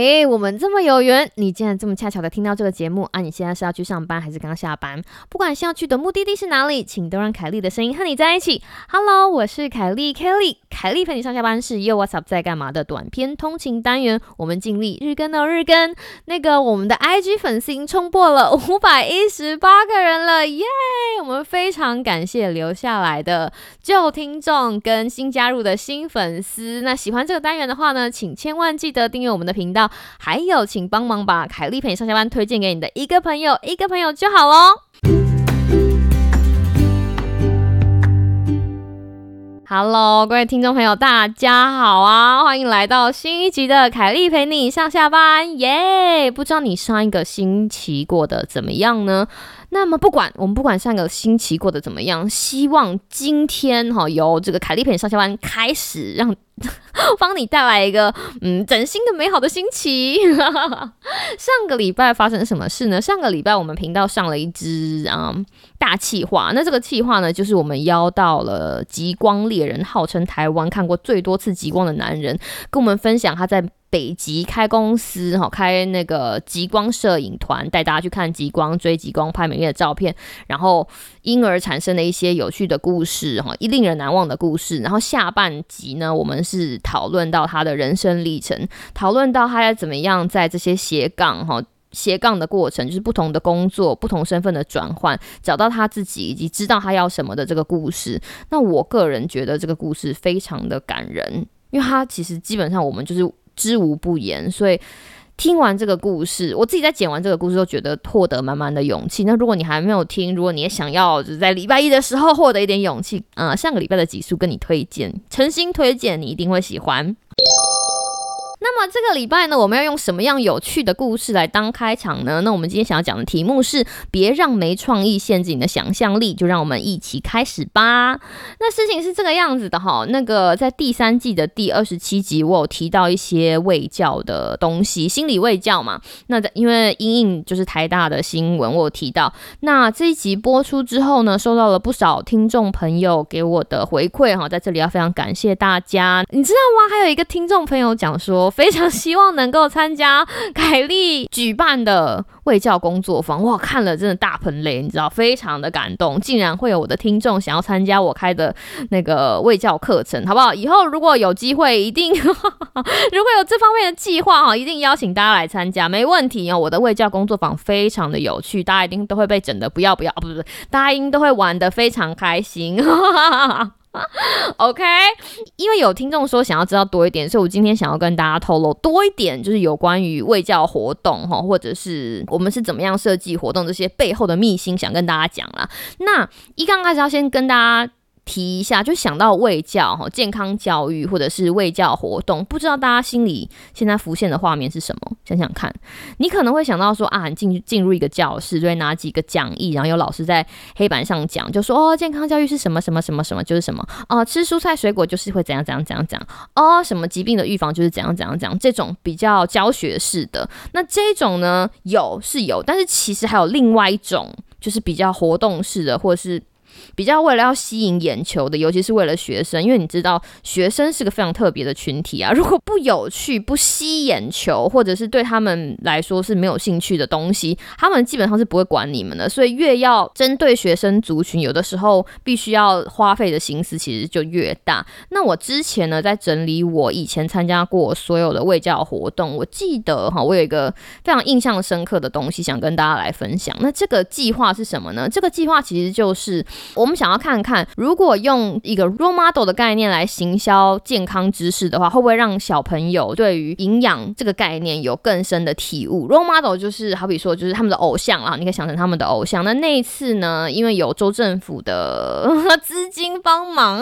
嘿，我们这么有缘，你竟然这么恰巧的听到这个节目啊！你现在是要去上班还是刚下班？不管是要去的目的地是哪里，请都让凯莉的声音和你在一起。Hello，我是凯莉 Kelly，凯莉陪你上下班是 Yo What's Up 在干嘛的短篇通勤单元。我们尽力日更哦，日更。那个我们的 IG 粉丝已经冲破了五百一十八个人了，耶！我们非常感谢留下来的旧听众跟新加入的新粉丝。那喜欢这个单元的话呢，请千万记得订阅我们的频道，还有请帮忙把凯莉陪你上下班推荐给你的一个朋友，一个朋友就好喽。Hello，各位听众朋友，大家好啊！欢迎来到新一集的凯莉陪你上下班，耶！不知道你上一个星期过得怎么样呢？那么不管我们不管上个星期过得怎么样，希望今天哈由这个凯莉陪你上下班开始，让帮你带来一个嗯崭新的美好的星期。上个礼拜发生什么事呢？上个礼拜我们频道上了一支啊大气化，那这个气化呢，就是我们邀到了极光猎人，号称台湾看过最多次极光的男人，跟我们分享他在。北极开公司，哈，开那个极光摄影团，带大家去看极光、追极光、拍美丽的照片，然后因而产生的一些有趣的故事，哈，一令人难忘的故事。然后下半集呢，我们是讨论到他的人生历程，讨论到他要怎么样在这些斜杠，哈，斜杠的过程，就是不同的工作、不同身份的转换，找到他自己以及知道他要什么的这个故事。那我个人觉得这个故事非常的感人，因为他其实基本上我们就是。知无不言，所以听完这个故事，我自己在剪完这个故事都觉得获得满满的勇气。那如果你还没有听，如果你也想要就是在礼拜一的时候获得一点勇气，啊，上个礼拜的集数跟你推荐，诚心推荐，你一定会喜欢。那么这个礼拜呢，我们要用什么样有趣的故事来当开场呢？那我们今天想要讲的题目是“别让没创意限制你的想象力”，就让我们一起开始吧。那事情是这个样子的哈，那个在第三季的第二十七集，我有提到一些卫教的东西，心理卫教嘛。那在因为英英就是台大的新闻，我有提到。那这一集播出之后呢，收到了不少听众朋友给我的回馈哈，在这里要非常感谢大家。你知道吗？还有一个听众朋友讲说。我非常希望能够参加凯莉举办的卫教工作坊，哇，看了真的大喷泪，你知道，非常的感动，竟然会有我的听众想要参加我开的那个卫教课程，好不好？以后如果有机会，一定 如果有这方面的计划哈，一定邀请大家来参加，没问题哦。我的卫教工作坊非常的有趣，大家一定都会被整的不要不要，不不不，大家一定都会玩的非常开心。OK，因为有听众说想要知道多一点，所以我今天想要跟大家透露多一点，就是有关于卫教活动哈，或者是我们是怎么样设计活动这些背后的秘辛，想跟大家讲啦。那一刚开始要先跟大家。提一下，就想到卫教哈，健康教育或者是卫教活动，不知道大家心里现在浮现的画面是什么？想想看，你可能会想到说啊，你进进入一个教室，就会拿几个讲义，然后有老师在黑板上讲，就说哦，健康教育是什么什么什么什么，就是什么哦，吃蔬菜水果就是会怎样怎样怎样讲哦，什么疾病的预防就是怎样怎样讲，这种比较教学式的。那这种呢，有是有，但是其实还有另外一种，就是比较活动式的，或者是。比较为了要吸引眼球的，尤其是为了学生，因为你知道学生是个非常特别的群体啊。如果不有趣、不吸眼球，或者是对他们来说是没有兴趣的东西，他们基本上是不会管你们的。所以越要针对学生族群，有的时候必须要花费的心思其实就越大。那我之前呢，在整理我以前参加过所有的卫教活动，我记得哈，我有一个非常印象深刻的东西想跟大家来分享。那这个计划是什么呢？这个计划其实就是。我们想要看看，如果用一个 role model 的概念来行销健康知识的话，会不会让小朋友对于营养这个概念有更深的体悟？role model 就是好比说，就是他们的偶像啊，你可以想成他们的偶像。那那一次呢，因为有州政府的 资金帮忙。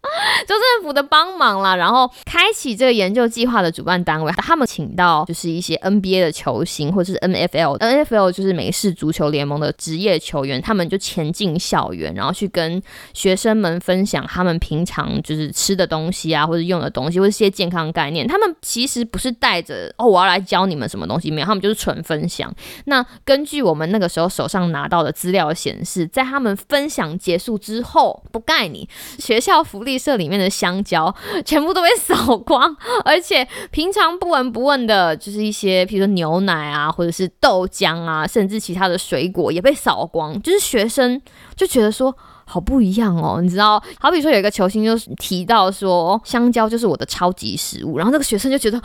州政府的帮忙啦，然后开启这个研究计划的主办单位，他们请到就是一些 NBA 的球星，或者是 NFL，NFL 就是美式足球联盟的职业球员，他们就前进校园，然后去跟学生们分享他们平常就是吃的东西啊，或者用的东西，或者一些健康概念。他们其实不是带着哦，我要来教你们什么东西，没有，他们就是纯分享。那根据我们那个时候手上拿到的资料显示，在他们分享结束之后，不盖你学校福利。地社里面的香蕉全部都被扫光，而且平常不闻不问的，就是一些比如说牛奶啊，或者是豆浆啊，甚至其他的水果也被扫光。就是学生就觉得说好不一样哦，你知道，好比说有一个球星就提到说香蕉就是我的超级食物，然后那个学生就觉得。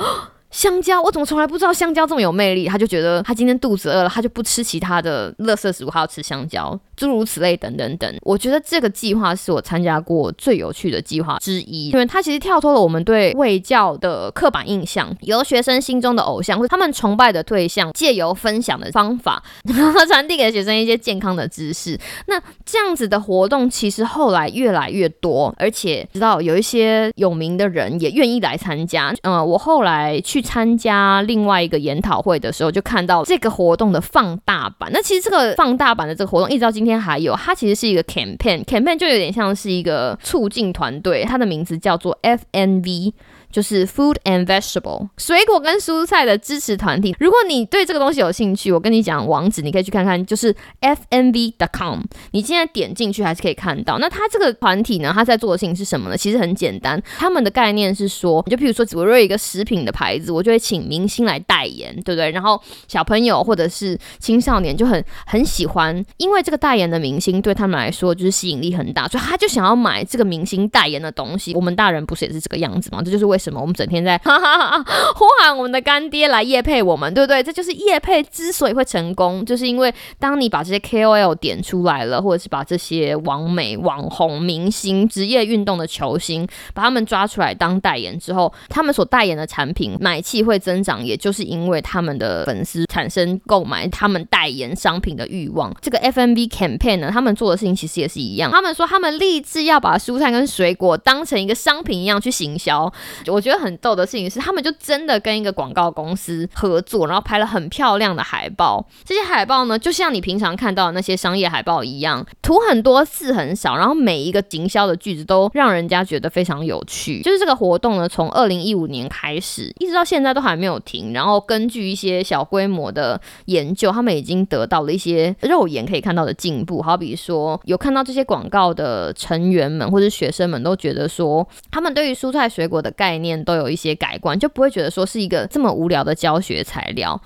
香蕉，我怎么从来不知道香蕉这么有魅力？他就觉得他今天肚子饿了，他就不吃其他的垃圾食物，他要吃香蕉，诸如此类等等等。我觉得这个计划是我参加过最有趣的计划之一，因为它其实跳脱了我们对卫教的刻板印象，由学生心中的偶像或他们崇拜的对象，借由分享的方法，传递给学生一些健康的知识。那这样子的活动其实后来越来越多，而且知道有一些有名的人也愿意来参加。嗯，我后来去。参加另外一个研讨会的时候，就看到这个活动的放大版。那其实这个放大版的这个活动，一直到今天还有。它其实是一个 campaign，campaign 就有点像是一个促进团队，它的名字叫做 FNV。就是 food and vegetable 水果跟蔬菜的支持团体。如果你对这个东西有兴趣，我跟你讲网址，你可以去看看，就是 fnv.com。你现在点进去还是可以看到。那他这个团体呢，他在做的事情是什么呢？其实很简单，他们的概念是说，就譬如说，我有一个食品的牌子，我就会请明星来代言，对不对？然后小朋友或者是青少年就很很喜欢，因为这个代言的明星对他们来说就是吸引力很大，所以他就想要买这个明星代言的东西。我们大人不是也是这个样子吗？这就是为什么我们整天在哈哈哈呼喊我们的干爹来夜配我们，对不对？这就是夜配之所以会成功，就是因为当你把这些 KOL 点出来了，或者是把这些网美、网红、明星、职业运动的球星，把他们抓出来当代言之后，他们所代言的产品买气会增长，也就是因为他们的粉丝产生购买他们代言商品的欲望。这个 FNB campaign 呢，他们做的事情其实也是一样，他们说他们立志要把蔬菜跟水果当成一个商品一样去行销。我觉得很逗的事情是，他们就真的跟一个广告公司合作，然后拍了很漂亮的海报。这些海报呢，就像你平常看到的那些商业海报一样，图很多，字很少，然后每一个行销的句子都让人家觉得非常有趣。就是这个活动呢，从二零一五年开始，一直到现在都还没有停。然后根据一些小规模的研究，他们已经得到了一些肉眼可以看到的进步。好比说，有看到这些广告的成员们或者学生们都觉得说，他们对于蔬菜水果的概念。都有一些改观，就不会觉得说是一个这么无聊的教学材料。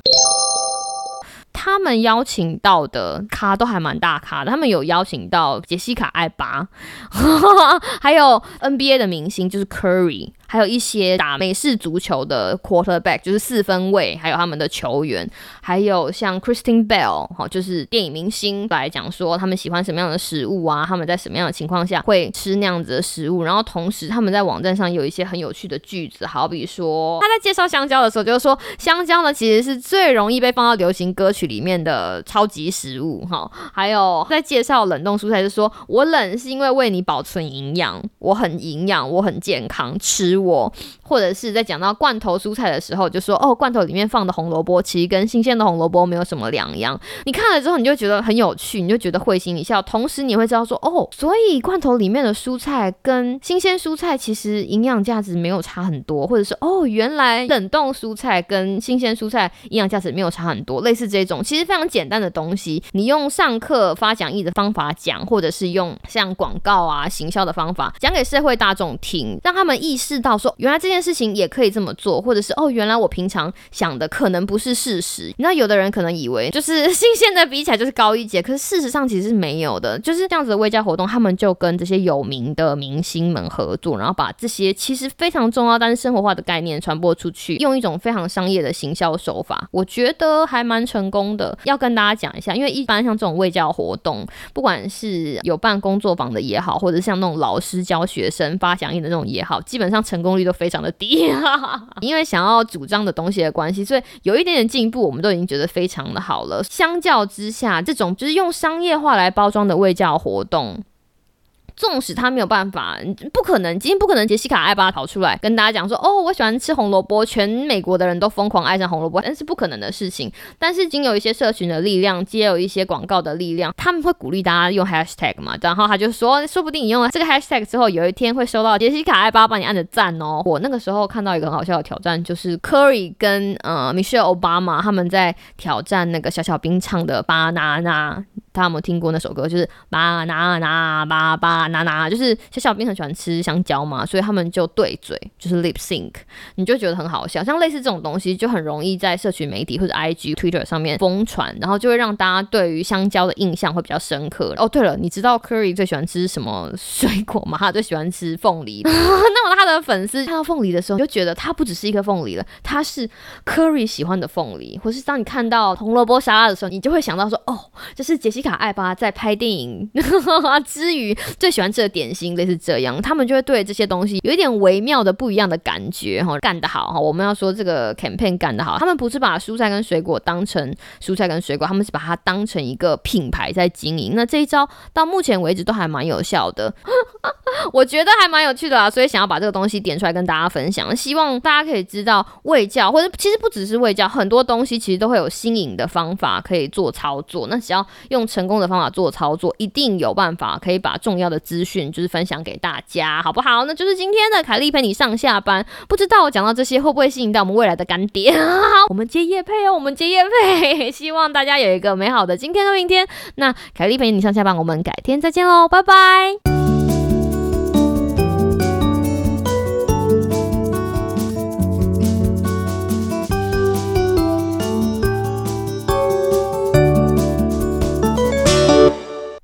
他们邀请到的咖都还蛮大咖的，他们有邀请到杰西卡艾巴，还有 NBA 的明星就是 Curry。还有一些打美式足球的 quarterback，就是四分卫，还有他们的球员，还有像 Christine Bell，哈，就是电影明星来讲说他们喜欢什么样的食物啊，他们在什么样的情况下会吃那样子的食物，然后同时他们在网站上有一些很有趣的句子，好比说他在介绍香蕉的时候，就是说香蕉呢其实是最容易被放到流行歌曲里里面的超级食物，哈，还有在介绍冷冻蔬菜是说我冷是因为为你保存营养，我很营养，我很健康，吃。我或者是在讲到罐头蔬菜的时候，就说哦，罐头里面放的红萝卜其实跟新鲜的红萝卜没有什么两样。你看了之后，你就觉得很有趣，你就觉得会心一笑。同时，你会知道说哦，所以罐头里面的蔬菜跟新鲜蔬菜其实营养价值没有差很多，或者是哦，原来冷冻蔬菜跟新鲜蔬菜营养价值没有差很多。类似这种其实非常简单的东西，你用上课发讲义的方法讲，或者是用像广告啊、行销的方法讲给社会大众听，让他们意识到。说原来这件事情也可以这么做，或者是哦，原来我平常想的可能不是事实。那有的人可能以为就是 新鲜的比起来就是高一截，可是事实上其实是没有的。就是这样子的微教活动，他们就跟这些有名的明星们合作，然后把这些其实非常重要但是生活化的概念传播出去，用一种非常商业的行销手法，我觉得还蛮成功的。要跟大家讲一下，因为一般像这种卫教活动，不管是有办工作坊的也好，或者像那种老师教学生发讲义的那种也好，基本上成。功率都非常的低，因为想要主张的东西的关系，所以有一点点进步，我们都已经觉得非常的好了。相较之下，这种就是用商业化来包装的卫教活动。纵使他没有办法，不可能，今天不可能，杰西卡艾巴跑出来跟大家讲说，哦，我喜欢吃红萝卜，全美国的人都疯狂爱上红萝卜，那是不可能的事情。但是经有一些社群的力量，皆有一些广告的力量，他们会鼓励大家用 hashtag 嘛，然后他就说，说不定你用了这个 hashtag 之后，有一天会收到杰西卡艾巴帮你按的赞哦。我那个时候看到一个很好笑的挑战，就是 Curry 跟呃 Michelle Obama 他们在挑战那个小小兵唱的 banana。大家有没有听过那首歌？就是巴拿拿巴巴拿拿，就是小小兵很喜欢吃香蕉嘛，所以他们就对嘴，就是 lip sync，你就觉得很好笑。像类似这种东西，就很容易在社群媒体或者 IG、Twitter 上面疯传，然后就会让大家对于香蕉的印象会比较深刻。哦，对了，你知道 Curry 最喜欢吃什么水果吗？他最喜欢吃凤梨。那么他的粉丝看到凤梨的时候，就觉得它不只是一颗凤梨了，它是 Curry 喜欢的凤梨。或是当你看到红萝卜沙拉的时候，你就会想到说，哦，这是杰西卡艾巴在拍电影 之余最喜欢吃的点心，类似这样，他们就会对这些东西有一点微妙的不一样的感觉。哈，干得好哈！我们要说这个 campaign 干得好，他们不是把蔬菜跟水果当成蔬菜跟水果，他们是把它当成一个品牌在经营。那这一招到目前为止都还蛮有效的。我觉得还蛮有趣的啊，所以想要把这个东西点出来跟大家分享，希望大家可以知道喂教，或者其实不只是喂教，很多东西其实都会有新颖的方法可以做操作。那只要用成功的方法做操作，一定有办法可以把重要的资讯就是分享给大家，好不好？那就是今天的凯莉陪你上下班。不知道我讲到这些会不会吸引到我们未来的干爹？我们接夜配哦，我们接夜配，希望大家有一个美好的今天和明天。那凯莉陪你上下班，我们改天再见喽，拜拜。